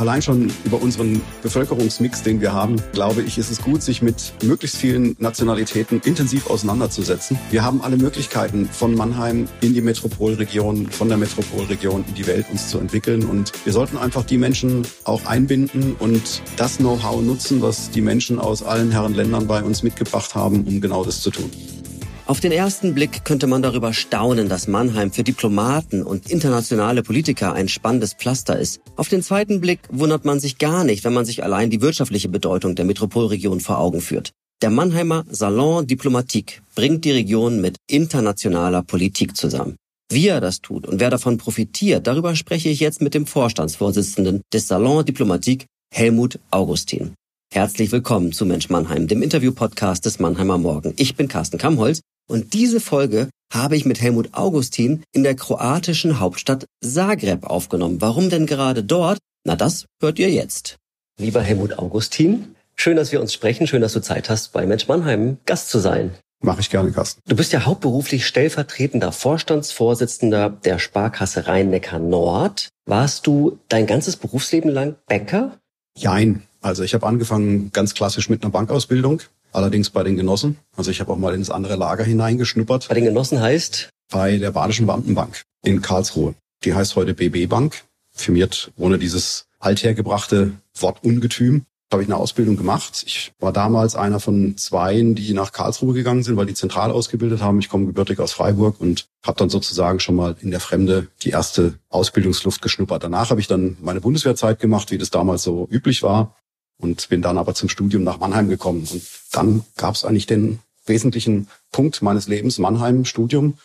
Allein schon über unseren Bevölkerungsmix, den wir haben, glaube ich, ist es gut, sich mit möglichst vielen Nationalitäten intensiv auseinanderzusetzen. Wir haben alle Möglichkeiten, von Mannheim in die Metropolregion, von der Metropolregion in die Welt uns zu entwickeln. Und wir sollten einfach die Menschen auch einbinden und das Know-how nutzen, was die Menschen aus allen Herren Ländern bei uns mitgebracht haben, um genau das zu tun. Auf den ersten Blick könnte man darüber staunen, dass Mannheim für Diplomaten und internationale Politiker ein spannendes Pflaster ist. Auf den zweiten Blick wundert man sich gar nicht, wenn man sich allein die wirtschaftliche Bedeutung der Metropolregion vor Augen führt. Der Mannheimer Salon Diplomatique bringt die Region mit internationaler Politik zusammen. Wie er das tut und wer davon profitiert, darüber spreche ich jetzt mit dem Vorstandsvorsitzenden des Salon Diplomatique, Helmut Augustin. Herzlich willkommen zu Mensch Mannheim, dem Interview-Podcast des Mannheimer Morgen. Ich bin Carsten Kamholz und diese Folge habe ich mit Helmut Augustin in der kroatischen Hauptstadt Zagreb aufgenommen. Warum denn gerade dort? Na, das hört ihr jetzt. Lieber Helmut Augustin, schön, dass wir uns sprechen. Schön, dass du Zeit hast, bei Mensch Mannheim Gast zu sein. Mache ich gerne, Carsten. Du bist ja hauptberuflich stellvertretender Vorstandsvorsitzender der Sparkasse Rhein-Neckar Nord. Warst du dein ganzes Berufsleben lang Banker? Jein. Also ich habe angefangen ganz klassisch mit einer Bankausbildung Allerdings bei den Genossen. Also ich habe auch mal ins andere Lager hineingeschnuppert. Bei den Genossen heißt? Bei der Badischen Beamtenbank in Karlsruhe. Die heißt heute BB Bank. Firmiert ohne dieses althergebrachte Wort Ungetüm. Habe ich eine Ausbildung gemacht. Ich war damals einer von zweien, die nach Karlsruhe gegangen sind, weil die zentral ausgebildet haben. Ich komme gebürtig aus Freiburg und habe dann sozusagen schon mal in der Fremde die erste Ausbildungsluft geschnuppert. Danach habe ich dann meine Bundeswehrzeit gemacht, wie das damals so üblich war und bin dann aber zum Studium nach Mannheim gekommen. Und dann gab es eigentlich den wesentlichen Punkt meines Lebens, Mannheim, Studium.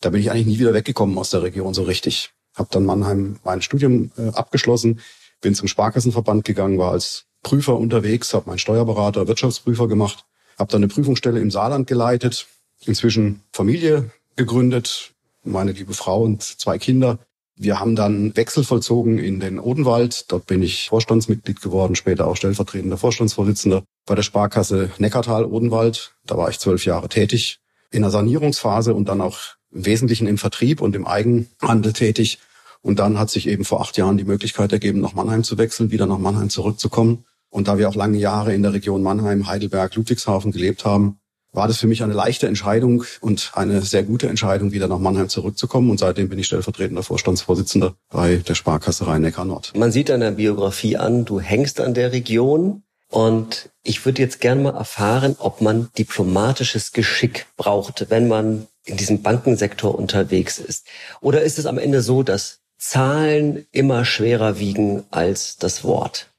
Da bin ich eigentlich nie wieder weggekommen aus der Region so richtig. Habe dann Mannheim mein Studium äh, abgeschlossen, bin zum Sparkassenverband gegangen, war als Prüfer unterwegs, habe meinen Steuerberater, Wirtschaftsprüfer gemacht, habe dann eine Prüfungsstelle im Saarland geleitet, inzwischen Familie gegründet, meine liebe Frau und zwei Kinder wir haben dann Wechsel vollzogen in den Odenwald. Dort bin ich Vorstandsmitglied geworden, später auch stellvertretender Vorstandsvorsitzender bei der Sparkasse Neckartal-Odenwald. Da war ich zwölf Jahre tätig in der Sanierungsphase und dann auch im Wesentlichen im Vertrieb und im Eigenhandel tätig. Und dann hat sich eben vor acht Jahren die Möglichkeit ergeben, nach Mannheim zu wechseln, wieder nach Mannheim zurückzukommen. Und da wir auch lange Jahre in der Region Mannheim, Heidelberg, Ludwigshafen gelebt haben, war das für mich eine leichte Entscheidung und eine sehr gute Entscheidung, wieder nach Mannheim zurückzukommen. Und seitdem bin ich stellvertretender Vorstandsvorsitzender bei der Sparkasse Rhein-Neckar Nord. Man sieht deiner Biografie an, du hängst an der Region. Und ich würde jetzt gerne mal erfahren, ob man diplomatisches Geschick braucht, wenn man in diesem Bankensektor unterwegs ist. Oder ist es am Ende so, dass Zahlen immer schwerer wiegen als das Wort?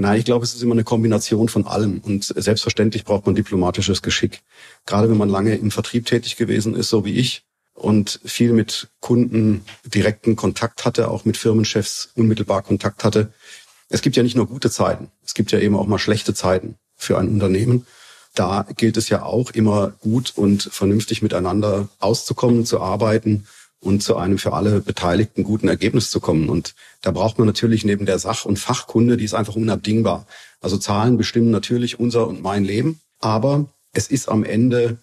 Nein, ich glaube, es ist immer eine Kombination von allem. Und selbstverständlich braucht man diplomatisches Geschick. Gerade wenn man lange im Vertrieb tätig gewesen ist, so wie ich, und viel mit Kunden direkten Kontakt hatte, auch mit Firmenchefs unmittelbar Kontakt hatte. Es gibt ja nicht nur gute Zeiten, es gibt ja eben auch mal schlechte Zeiten für ein Unternehmen. Da gilt es ja auch immer gut und vernünftig miteinander auszukommen, zu arbeiten und zu einem für alle Beteiligten guten Ergebnis zu kommen. Und da braucht man natürlich neben der Sach- und Fachkunde, die ist einfach unabdingbar. Also Zahlen bestimmen natürlich unser und mein Leben, aber es ist am Ende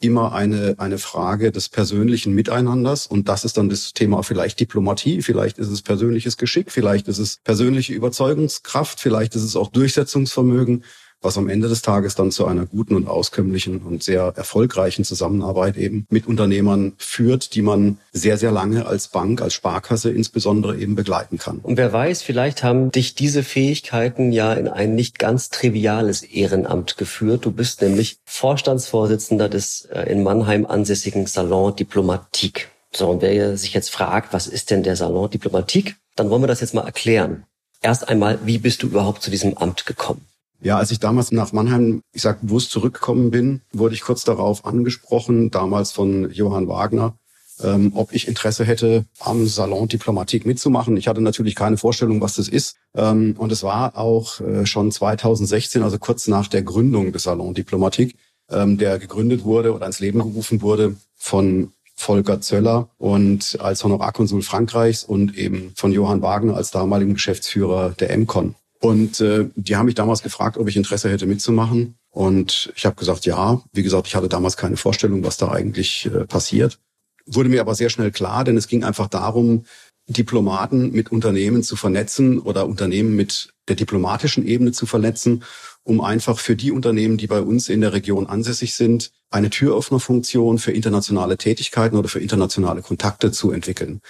immer eine, eine Frage des persönlichen Miteinanders. Und das ist dann das Thema vielleicht Diplomatie, vielleicht ist es persönliches Geschick, vielleicht ist es persönliche Überzeugungskraft, vielleicht ist es auch Durchsetzungsvermögen was am Ende des Tages dann zu einer guten und auskömmlichen und sehr erfolgreichen Zusammenarbeit eben mit Unternehmern führt, die man sehr, sehr lange als Bank, als Sparkasse insbesondere eben begleiten kann. Und wer weiß, vielleicht haben dich diese Fähigkeiten ja in ein nicht ganz triviales Ehrenamt geführt. Du bist nämlich Vorstandsvorsitzender des äh, in Mannheim ansässigen Salon Diplomatique. So, und wer sich jetzt fragt, was ist denn der Salon Diplomatique, dann wollen wir das jetzt mal erklären. Erst einmal, wie bist du überhaupt zu diesem Amt gekommen? Ja, als ich damals nach Mannheim, ich sag bewusst zurückgekommen bin, wurde ich kurz darauf angesprochen, damals von Johann Wagner, ähm, ob ich Interesse hätte, am Salon Diplomatik mitzumachen. Ich hatte natürlich keine Vorstellung, was das ist. Ähm, und es war auch äh, schon 2016, also kurz nach der Gründung des Salon Diplomatik, ähm, der gegründet wurde oder ins Leben gerufen wurde von Volker Zöller und als Honorarkonsul Frankreichs und eben von Johann Wagner als damaligen Geschäftsführer der MCON. Und äh, die haben mich damals gefragt, ob ich Interesse hätte mitzumachen. Und ich habe gesagt, ja. Wie gesagt, ich hatte damals keine Vorstellung, was da eigentlich äh, passiert. Wurde mir aber sehr schnell klar, denn es ging einfach darum, Diplomaten mit Unternehmen zu vernetzen oder Unternehmen mit der diplomatischen Ebene zu vernetzen, um einfach für die Unternehmen, die bei uns in der Region ansässig sind, eine Türöffnerfunktion für internationale Tätigkeiten oder für internationale Kontakte zu entwickeln.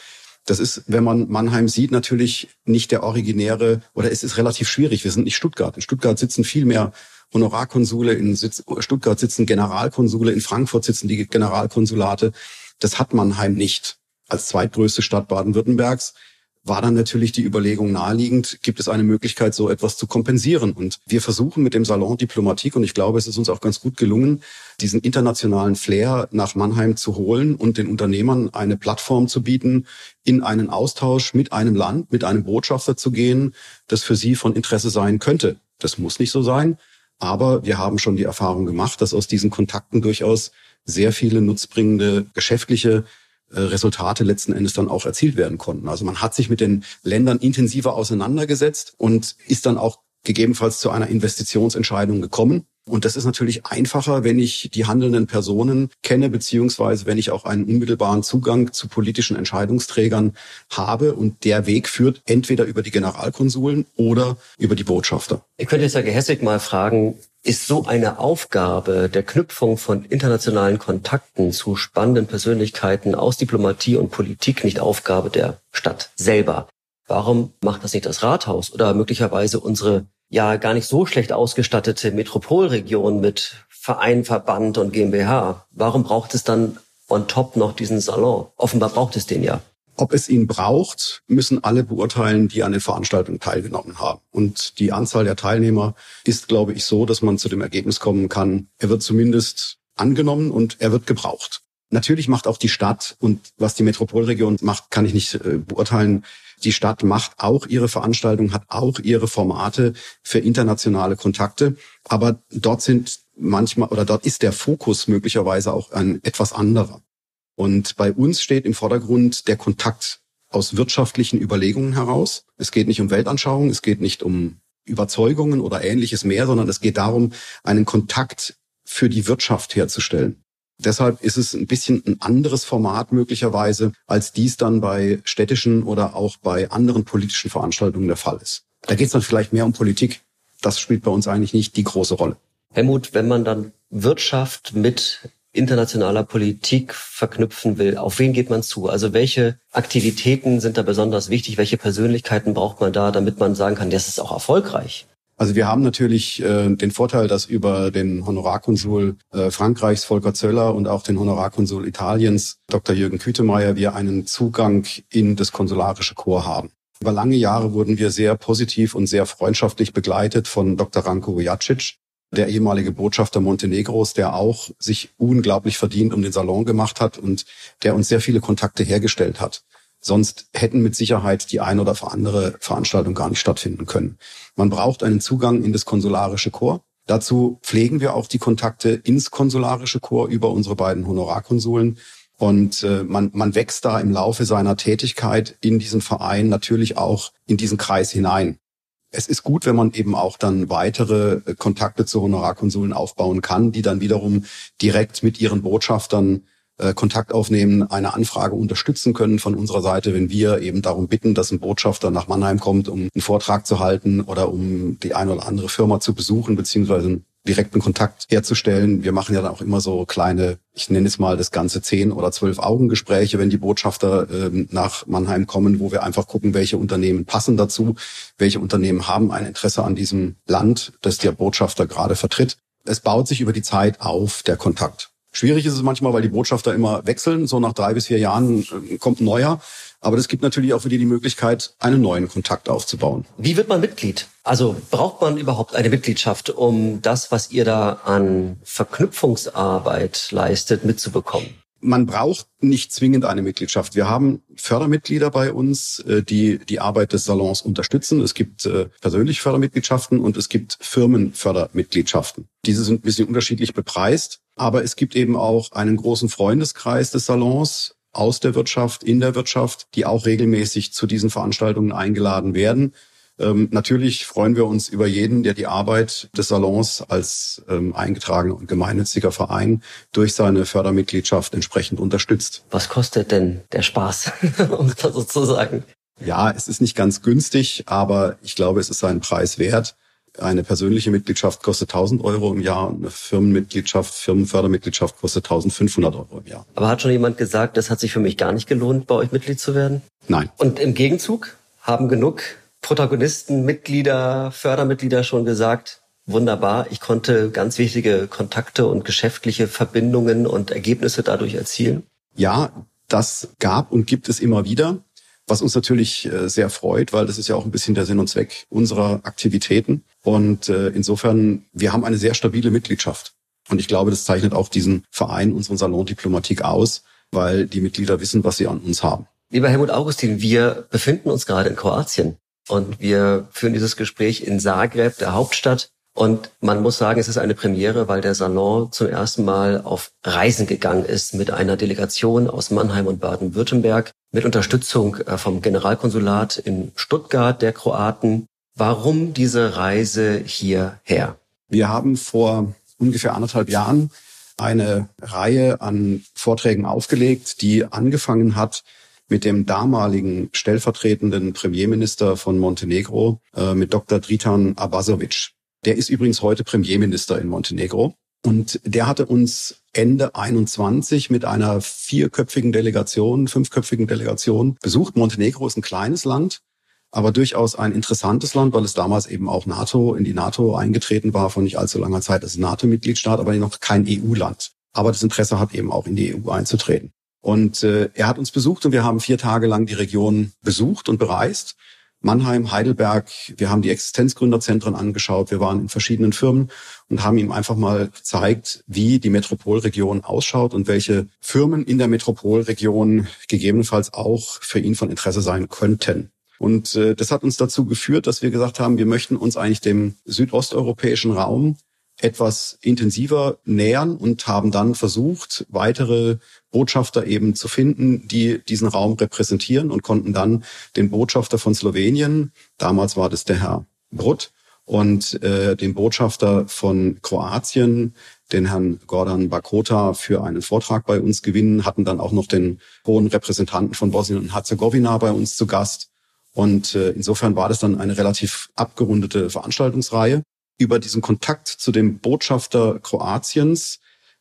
Das ist, wenn man Mannheim sieht, natürlich nicht der originäre oder es ist relativ schwierig. Wir sind nicht Stuttgart. In Stuttgart sitzen viel mehr Honorarkonsule, in Stuttgart sitzen Generalkonsule, in Frankfurt sitzen die Generalkonsulate. Das hat Mannheim nicht. Als zweitgrößte Stadt Baden-Württembergs war dann natürlich die Überlegung naheliegend, gibt es eine Möglichkeit, so etwas zu kompensieren. Und wir versuchen mit dem Salon Diplomatik, und ich glaube, es ist uns auch ganz gut gelungen, diesen internationalen Flair nach Mannheim zu holen und den Unternehmern eine Plattform zu bieten, in einen Austausch mit einem Land, mit einem Botschafter zu gehen, das für sie von Interesse sein könnte. Das muss nicht so sein, aber wir haben schon die Erfahrung gemacht, dass aus diesen Kontakten durchaus sehr viele nutzbringende geschäftliche Resultate letzten Endes dann auch erzielt werden konnten. Also man hat sich mit den Ländern intensiver auseinandergesetzt und ist dann auch gegebenenfalls zu einer Investitionsentscheidung gekommen. Und das ist natürlich einfacher, wenn ich die handelnden Personen kenne, beziehungsweise wenn ich auch einen unmittelbaren Zugang zu politischen Entscheidungsträgern habe. Und der Weg führt entweder über die Generalkonsuln oder über die Botschafter. Ich könnte jetzt ja gehässig mal fragen, ist so eine Aufgabe der Knüpfung von internationalen Kontakten zu spannenden Persönlichkeiten aus Diplomatie und Politik nicht Aufgabe der Stadt selber? Warum macht das nicht das Rathaus oder möglicherweise unsere ja gar nicht so schlecht ausgestattete Metropolregion mit Verein, Verband und GmbH. Warum braucht es dann on top noch diesen Salon? Offenbar braucht es den ja. Ob es ihn braucht, müssen alle beurteilen, die an den Veranstaltungen teilgenommen haben. Und die Anzahl der Teilnehmer ist, glaube ich, so, dass man zu dem Ergebnis kommen kann, er wird zumindest angenommen und er wird gebraucht. Natürlich macht auch die Stadt und was die Metropolregion macht, kann ich nicht äh, beurteilen, die Stadt macht auch ihre Veranstaltungen, hat auch ihre Formate für internationale Kontakte. Aber dort sind manchmal oder dort ist der Fokus möglicherweise auch ein etwas anderer. Und bei uns steht im Vordergrund der Kontakt aus wirtschaftlichen Überlegungen heraus. Es geht nicht um Weltanschauung, es geht nicht um Überzeugungen oder ähnliches mehr, sondern es geht darum, einen Kontakt für die Wirtschaft herzustellen. Deshalb ist es ein bisschen ein anderes Format möglicherweise, als dies dann bei städtischen oder auch bei anderen politischen Veranstaltungen der Fall ist. Da geht es dann vielleicht mehr um Politik. Das spielt bei uns eigentlich nicht die große Rolle. Helmut, wenn man dann Wirtschaft mit internationaler Politik verknüpfen will, auf wen geht man zu? Also welche Aktivitäten sind da besonders wichtig? Welche Persönlichkeiten braucht man da, damit man sagen kann, das ist auch erfolgreich? Also wir haben natürlich äh, den Vorteil, dass über den Honorarkonsul äh, Frankreichs Volker Zöller und auch den Honorarkonsul Italiens Dr. Jürgen Kütemeyer wir einen Zugang in das konsularische Chor haben. Über lange Jahre wurden wir sehr positiv und sehr freundschaftlich begleitet von Dr. Ranko Vujacic, der ehemalige Botschafter Montenegros, der auch sich unglaublich verdient um den Salon gemacht hat und der uns sehr viele Kontakte hergestellt hat. Sonst hätten mit Sicherheit die ein oder andere Veranstaltung gar nicht stattfinden können. Man braucht einen Zugang in das konsularische Chor. Dazu pflegen wir auch die Kontakte ins konsularische Chor über unsere beiden Honorarkonsuln. Und äh, man, man wächst da im Laufe seiner Tätigkeit in diesen Verein natürlich auch in diesen Kreis hinein. Es ist gut, wenn man eben auch dann weitere äh, Kontakte zu Honorarkonsuln aufbauen kann, die dann wiederum direkt mit ihren Botschaftern äh, Kontakt aufnehmen, eine Anfrage unterstützen können von unserer Seite, wenn wir eben darum bitten, dass ein Botschafter nach Mannheim kommt, um einen Vortrag zu halten oder um die eine oder andere Firma zu besuchen, beziehungsweise direkten Kontakt herzustellen. Wir machen ja dann auch immer so kleine, ich nenne es mal das ganze zehn oder zwölf Augengespräche, wenn die Botschafter ähm, nach Mannheim kommen, wo wir einfach gucken, welche Unternehmen passen dazu, welche Unternehmen haben ein Interesse an diesem Land, das der Botschafter gerade vertritt. Es baut sich über die Zeit auf, der Kontakt. Schwierig ist es manchmal, weil die Botschafter immer wechseln. So nach drei bis vier Jahren äh, kommt ein neuer. Aber das gibt natürlich auch für die die Möglichkeit, einen neuen Kontakt aufzubauen. Wie wird man Mitglied? Also braucht man überhaupt eine Mitgliedschaft, um das, was ihr da an Verknüpfungsarbeit leistet, mitzubekommen? man braucht nicht zwingend eine Mitgliedschaft. Wir haben Fördermitglieder bei uns, äh, die die Arbeit des Salons unterstützen. Es gibt äh, persönliche Fördermitgliedschaften und es gibt Firmenfördermitgliedschaften. Diese sind ein bisschen unterschiedlich bepreist, aber es gibt eben auch einen großen Freundeskreis des Salons aus der Wirtschaft, in der Wirtschaft, die auch regelmäßig zu diesen Veranstaltungen eingeladen werden. Ähm, natürlich freuen wir uns über jeden, der die Arbeit des Salons als ähm, eingetragener und gemeinnütziger Verein durch seine Fördermitgliedschaft entsprechend unterstützt. Was kostet denn der Spaß, um das sozusagen? Ja, es ist nicht ganz günstig, aber ich glaube, es ist seinen Preis wert. Eine persönliche Mitgliedschaft kostet 1000 Euro im Jahr und eine Firmenmitgliedschaft, Firmenfördermitgliedschaft kostet 1500 Euro im Jahr. Aber hat schon jemand gesagt, das hat sich für mich gar nicht gelohnt, bei euch Mitglied zu werden? Nein. Und im Gegenzug haben genug Protagonisten, Mitglieder, Fördermitglieder schon gesagt, wunderbar, ich konnte ganz wichtige Kontakte und geschäftliche Verbindungen und Ergebnisse dadurch erzielen? Ja, das gab und gibt es immer wieder was uns natürlich äh, sehr freut, weil das ist ja auch ein bisschen der Sinn und Zweck unserer Aktivitäten. Und äh, insofern, wir haben eine sehr stabile Mitgliedschaft. Und ich glaube, das zeichnet auch diesen Verein, unseren Salon Diplomatik aus, weil die Mitglieder wissen, was sie an uns haben. Lieber Helmut Augustin, wir befinden uns gerade in Kroatien und wir führen dieses Gespräch in Zagreb, der Hauptstadt. Und man muss sagen, es ist eine Premiere, weil der Salon zum ersten Mal auf Reisen gegangen ist mit einer Delegation aus Mannheim und Baden-Württemberg mit Unterstützung äh, vom Generalkonsulat in Stuttgart der Kroaten. Warum diese Reise hierher? Wir haben vor ungefähr anderthalb Jahren eine Reihe an Vorträgen aufgelegt, die angefangen hat mit dem damaligen stellvertretenden Premierminister von Montenegro, äh, mit Dr. Dritan Abasovic. Der ist übrigens heute Premierminister in Montenegro. Und der hatte uns Ende 21 mit einer vierköpfigen Delegation, fünfköpfigen Delegation besucht. Montenegro ist ein kleines Land, aber durchaus ein interessantes Land, weil es damals eben auch NATO, in die NATO eingetreten war vor nicht allzu langer Zeit. Ist NATO-Mitgliedstaat, aber noch kein EU-Land. Aber das Interesse hat eben auch in die EU einzutreten. Und äh, er hat uns besucht und wir haben vier Tage lang die Region besucht und bereist. Mannheim, Heidelberg. Wir haben die Existenzgründerzentren angeschaut. Wir waren in verschiedenen Firmen und haben ihm einfach mal gezeigt, wie die Metropolregion ausschaut und welche Firmen in der Metropolregion gegebenenfalls auch für ihn von Interesse sein könnten. Und äh, das hat uns dazu geführt, dass wir gesagt haben, wir möchten uns eigentlich dem südosteuropäischen Raum etwas intensiver nähern und haben dann versucht, weitere Botschafter eben zu finden, die diesen Raum repräsentieren und konnten dann den Botschafter von Slowenien, damals war das der Herr Brutt, und äh, den Botschafter von Kroatien, den Herrn Gordon Bakota, für einen Vortrag bei uns gewinnen, hatten dann auch noch den hohen Repräsentanten von Bosnien und Herzegowina bei uns zu Gast. Und äh, insofern war das dann eine relativ abgerundete Veranstaltungsreihe. Über diesen Kontakt zu dem Botschafter Kroatiens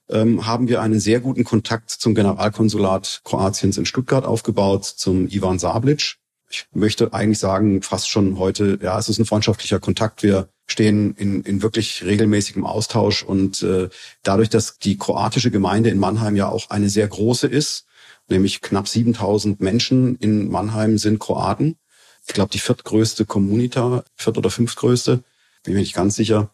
ähm, haben wir einen sehr guten Kontakt zum Generalkonsulat Kroatiens in Stuttgart aufgebaut, zum Ivan Sablic. Ich möchte eigentlich sagen, fast schon heute, ja, es ist ein freundschaftlicher Kontakt. Wir stehen in, in wirklich regelmäßigem Austausch und äh, dadurch, dass die kroatische Gemeinde in Mannheim ja auch eine sehr große ist, nämlich knapp 7000 Menschen in Mannheim sind Kroaten. Ich glaube, die viertgrößte Kommunita, viert- oder fünftgrößte, bin mir nicht ganz sicher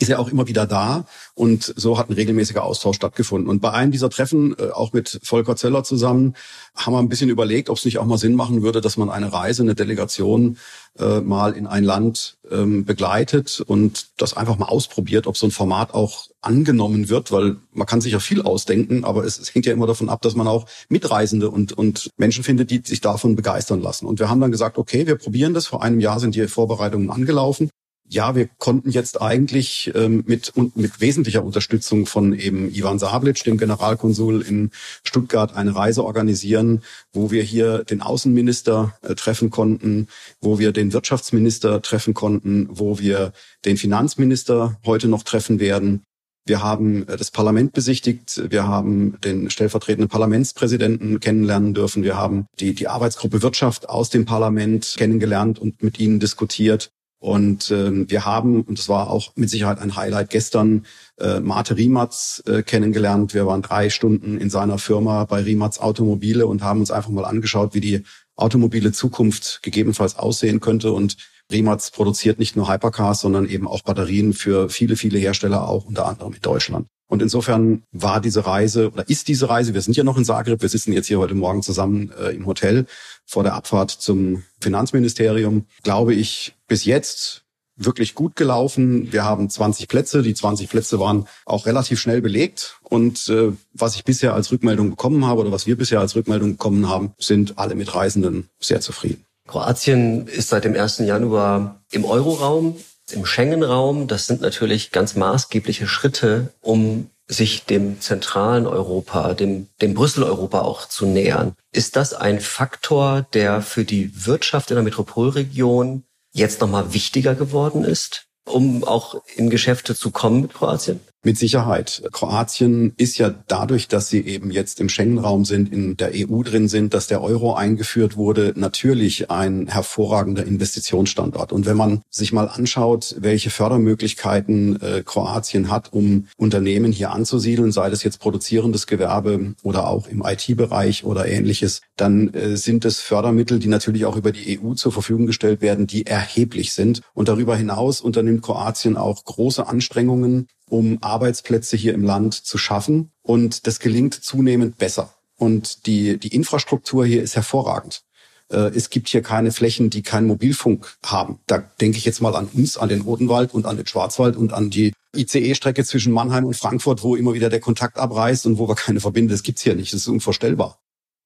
ist er auch immer wieder da und so hat ein regelmäßiger Austausch stattgefunden. Und bei einem dieser Treffen, äh, auch mit Volker Zeller zusammen, haben wir ein bisschen überlegt, ob es nicht auch mal Sinn machen würde, dass man eine Reise, eine Delegation äh, mal in ein Land ähm, begleitet und das einfach mal ausprobiert, ob so ein Format auch angenommen wird, weil man kann sich ja viel ausdenken, aber es, es hängt ja immer davon ab, dass man auch Mitreisende und, und Menschen findet, die sich davon begeistern lassen. Und wir haben dann gesagt, okay, wir probieren das. Vor einem Jahr sind die Vorbereitungen angelaufen ja, wir konnten jetzt eigentlich ähm, mit, mit wesentlicher Unterstützung von eben Ivan Sablic, dem Generalkonsul in Stuttgart, eine Reise organisieren, wo wir hier den Außenminister äh, treffen konnten, wo wir den Wirtschaftsminister treffen konnten, wo wir den Finanzminister heute noch treffen werden. Wir haben äh, das Parlament besichtigt. Wir haben den stellvertretenden Parlamentspräsidenten kennenlernen dürfen. Wir haben die, die Arbeitsgruppe Wirtschaft aus dem Parlament kennengelernt und mit ihnen diskutiert. Und äh, wir haben, und das war auch mit Sicherheit ein Highlight, gestern äh, Mate Riematz äh, kennengelernt. Wir waren drei Stunden in seiner Firma bei Riematz Automobile und haben uns einfach mal angeschaut, wie die automobile Zukunft gegebenenfalls aussehen könnte. Und Riematz produziert nicht nur Hypercars, sondern eben auch Batterien für viele, viele Hersteller, auch unter anderem in Deutschland. Und insofern war diese Reise oder ist diese Reise, wir sind ja noch in Zagreb, wir sitzen jetzt hier heute Morgen zusammen äh, im Hotel vor der Abfahrt zum Finanzministerium, glaube ich, bis jetzt wirklich gut gelaufen. Wir haben 20 Plätze. Die 20 Plätze waren auch relativ schnell belegt. Und äh, was ich bisher als Rückmeldung bekommen habe oder was wir bisher als Rückmeldung bekommen haben, sind alle Mitreisenden sehr zufrieden. Kroatien ist seit dem 1. Januar im Euroraum, im Schengen-Raum. Das sind natürlich ganz maßgebliche Schritte, um sich dem zentralen Europa, dem, dem Brüssel-Europa auch zu nähern. Ist das ein Faktor, der für die Wirtschaft in der Metropolregion jetzt nochmal wichtiger geworden ist, um auch in Geschäfte zu kommen mit Kroatien? Mit Sicherheit. Kroatien ist ja dadurch, dass sie eben jetzt im Schengen-Raum sind, in der EU drin sind, dass der Euro eingeführt wurde, natürlich ein hervorragender Investitionsstandort. Und wenn man sich mal anschaut, welche Fördermöglichkeiten äh, Kroatien hat, um Unternehmen hier anzusiedeln, sei das jetzt produzierendes Gewerbe oder auch im IT-Bereich oder ähnliches, dann äh, sind es Fördermittel, die natürlich auch über die EU zur Verfügung gestellt werden, die erheblich sind. Und darüber hinaus unternimmt Kroatien auch große Anstrengungen, um Arbeitsplätze hier im Land zu schaffen. Und das gelingt zunehmend besser. Und die, die Infrastruktur hier ist hervorragend. Äh, es gibt hier keine Flächen, die keinen Mobilfunk haben. Da denke ich jetzt mal an uns, an den Odenwald und an den Schwarzwald und an die ICE-Strecke zwischen Mannheim und Frankfurt, wo immer wieder der Kontakt abreißt und wo wir keine Verbindung. Das gibt's hier nicht. Das ist unvorstellbar.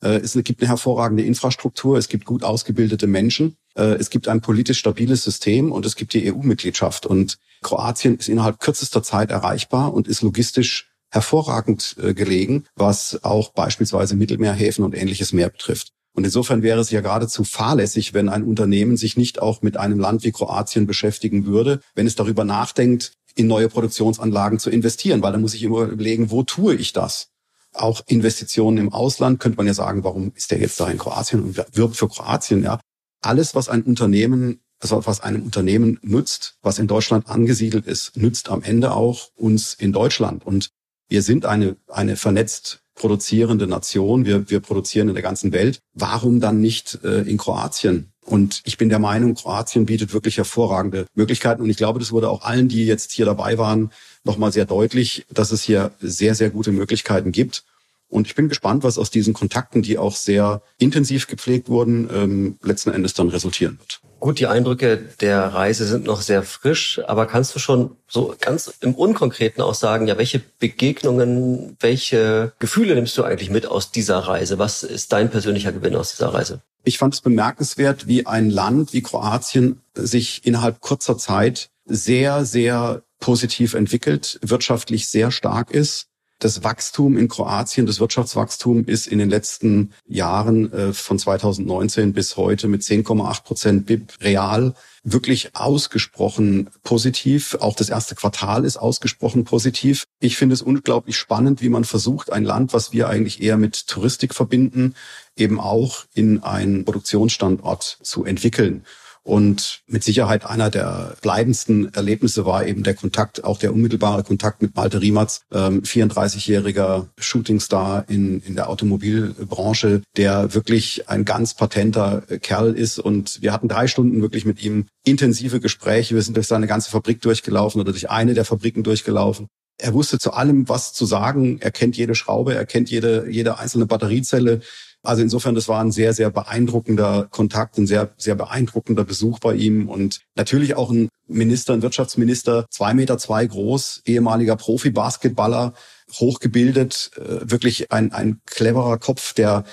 Äh, es gibt eine hervorragende Infrastruktur, es gibt gut ausgebildete Menschen, äh, es gibt ein politisch stabiles System und es gibt die EU-Mitgliedschaft. Und Kroatien ist innerhalb kürzester Zeit erreichbar und ist logistisch hervorragend äh, gelegen, was auch beispielsweise Mittelmeerhäfen und ähnliches mehr betrifft. Und insofern wäre es ja geradezu fahrlässig, wenn ein Unternehmen sich nicht auch mit einem Land wie Kroatien beschäftigen würde, wenn es darüber nachdenkt, in neue Produktionsanlagen zu investieren, weil dann muss ich immer überlegen, wo tue ich das? Auch Investitionen im Ausland könnte man ja sagen, warum ist der jetzt da in Kroatien und wirbt für Kroatien, ja? Alles, was ein Unternehmen also was einem Unternehmen nutzt, was in Deutschland angesiedelt ist, nützt am Ende auch uns in Deutschland. Und wir sind eine, eine vernetzt produzierende Nation. Wir, wir produzieren in der ganzen Welt. Warum dann nicht äh, in Kroatien? Und ich bin der Meinung, Kroatien bietet wirklich hervorragende Möglichkeiten. Und ich glaube, das wurde auch allen, die jetzt hier dabei waren, nochmal sehr deutlich, dass es hier sehr, sehr gute Möglichkeiten gibt. Und ich bin gespannt, was aus diesen Kontakten, die auch sehr intensiv gepflegt wurden, ähm, letzten Endes dann resultieren wird. Gut, die Eindrücke der Reise sind noch sehr frisch, aber kannst du schon so ganz im Unkonkreten auch sagen, ja, welche Begegnungen, welche Gefühle nimmst du eigentlich mit aus dieser Reise? Was ist dein persönlicher Gewinn aus dieser Reise? Ich fand es bemerkenswert, wie ein Land wie Kroatien sich innerhalb kurzer Zeit sehr, sehr positiv entwickelt, wirtschaftlich sehr stark ist das Wachstum in Kroatien, das Wirtschaftswachstum ist in den letzten Jahren äh, von 2019 bis heute mit 10,8 Prozent BIP real wirklich ausgesprochen positiv. Auch das erste Quartal ist ausgesprochen positiv. Ich finde es unglaublich spannend, wie man versucht, ein Land, was wir eigentlich eher mit Touristik verbinden, eben auch in einen Produktionsstandort zu entwickeln. Und mit Sicherheit einer der bleibendsten Erlebnisse war eben der Kontakt, auch der unmittelbare Kontakt mit Malte Riematz, ähm, 34-jähriger Shootingstar in, in der Automobilbranche, der wirklich ein ganz patenter Kerl ist. Und wir hatten drei Stunden wirklich mit ihm intensive Gespräche. Wir sind durch seine ganze Fabrik durchgelaufen oder durch eine der Fabriken durchgelaufen. Er wusste zu allem was zu sagen. Er kennt jede Schraube, er kennt jede, jede einzelne Batteriezelle. Also insofern, das war ein sehr, sehr beeindruckender Kontakt, ein sehr, sehr beeindruckender Besuch bei ihm und natürlich auch ein Minister, ein Wirtschaftsminister, zwei Meter zwei groß, ehemaliger Profi-Basketballer, hochgebildet, äh, wirklich ein, ein cleverer Kopf, der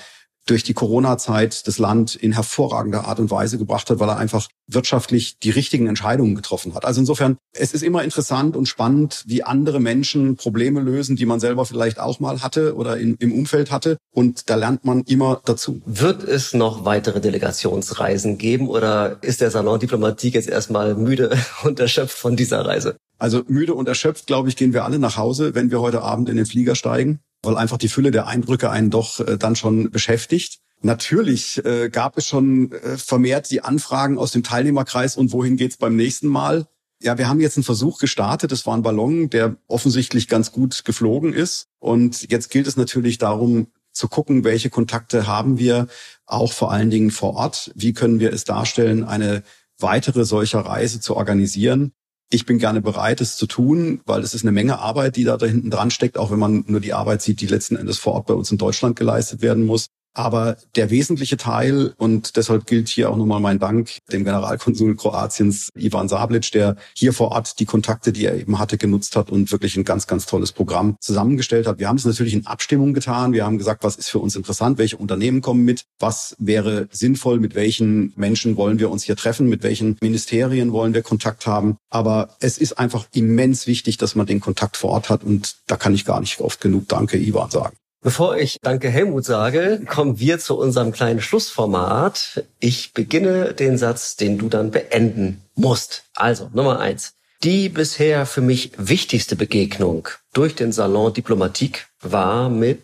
durch die Corona-Zeit das Land in hervorragender Art und Weise gebracht hat, weil er einfach wirtschaftlich die richtigen Entscheidungen getroffen hat. Also insofern, es ist immer interessant und spannend, wie andere Menschen Probleme lösen, die man selber vielleicht auch mal hatte oder in, im Umfeld hatte. Und da lernt man immer dazu. Wird es noch weitere Delegationsreisen geben oder ist der Salon Diplomatik jetzt erstmal müde und erschöpft von dieser Reise? Also müde und erschöpft, glaube ich, gehen wir alle nach Hause, wenn wir heute Abend in den Flieger steigen weil einfach die Fülle der Eindrücke einen doch äh, dann schon beschäftigt. Natürlich äh, gab es schon äh, vermehrt die Anfragen aus dem Teilnehmerkreis und wohin geht's beim nächsten Mal? Ja, wir haben jetzt einen Versuch gestartet. Das war ein Ballon, der offensichtlich ganz gut geflogen ist. Und jetzt gilt es natürlich darum zu gucken, welche Kontakte haben wir, auch vor allen Dingen vor Ort. Wie können wir es darstellen, eine weitere solcher Reise zu organisieren? Ich bin gerne bereit, es zu tun, weil es ist eine Menge Arbeit, die da, da hinten dran steckt, auch wenn man nur die Arbeit sieht, die letzten Endes vor Ort bei uns in Deutschland geleistet werden muss. Aber der wesentliche Teil, und deshalb gilt hier auch nochmal mein Dank dem Generalkonsul Kroatiens, Ivan Sablic, der hier vor Ort die Kontakte, die er eben hatte, genutzt hat und wirklich ein ganz, ganz tolles Programm zusammengestellt hat. Wir haben es natürlich in Abstimmung getan. Wir haben gesagt, was ist für uns interessant, welche Unternehmen kommen mit, was wäre sinnvoll, mit welchen Menschen wollen wir uns hier treffen, mit welchen Ministerien wollen wir Kontakt haben. Aber es ist einfach immens wichtig, dass man den Kontakt vor Ort hat und da kann ich gar nicht oft genug Danke, Ivan, sagen. Bevor ich Danke Helmut sage, kommen wir zu unserem kleinen Schlussformat. Ich beginne den Satz, den du dann beenden musst. Also, Nummer eins. Die bisher für mich wichtigste Begegnung durch den Salon Diplomatik war mit...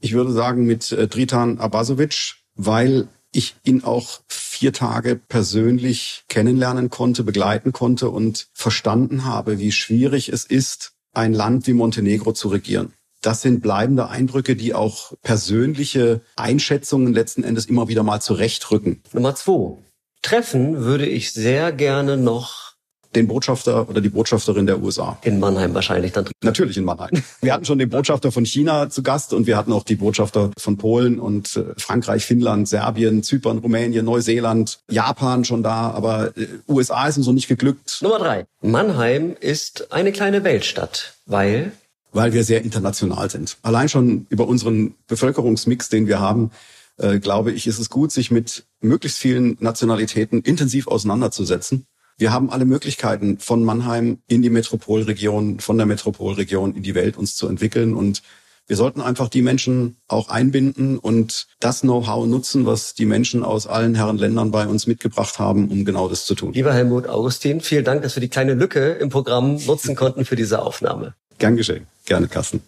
Ich würde sagen mit äh, Dritan Abasovic, weil ich ihn auch vier Tage persönlich kennenlernen konnte, begleiten konnte und verstanden habe, wie schwierig es ist, ein Land wie Montenegro zu regieren. Das sind bleibende Eindrücke, die auch persönliche Einschätzungen letzten Endes immer wieder mal zurechtrücken. Nummer zwei. Treffen würde ich sehr gerne noch den Botschafter oder die Botschafterin der USA. In Mannheim wahrscheinlich dann. Natürlich in Mannheim. Wir hatten schon den Botschafter von China zu Gast und wir hatten auch die Botschafter von Polen und äh, Frankreich, Finnland, Serbien, Zypern, Rumänien, Neuseeland, Japan schon da, aber äh, USA ist uns noch nicht geglückt. Nummer drei. Mannheim ist eine kleine Weltstadt, weil weil wir sehr international sind. Allein schon über unseren Bevölkerungsmix, den wir haben, äh, glaube ich, ist es gut, sich mit möglichst vielen Nationalitäten intensiv auseinanderzusetzen. Wir haben alle Möglichkeiten, von Mannheim in die Metropolregion, von der Metropolregion in die Welt uns zu entwickeln. Und wir sollten einfach die Menschen auch einbinden und das Know-how nutzen, was die Menschen aus allen Herren Ländern bei uns mitgebracht haben, um genau das zu tun. Lieber Helmut Augustin, vielen Dank, dass wir die kleine Lücke im Programm nutzen konnten für diese Aufnahme. Gern geschehen. Gerne, Carsten.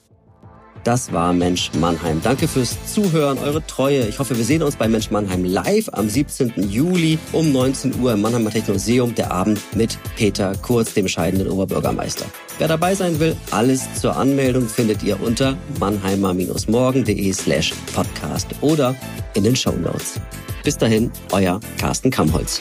Das war Mensch Mannheim. Danke fürs Zuhören, eure Treue. Ich hoffe, wir sehen uns bei Mensch Mannheim live am 17. Juli um 19 Uhr im Mannheimer Technomuseum. Der Abend mit Peter Kurz, dem scheidenden Oberbürgermeister. Wer dabei sein will, alles zur Anmeldung findet ihr unter mannheimer-morgen.de slash podcast oder in den Show Notes. Bis dahin, euer Carsten Kamholz.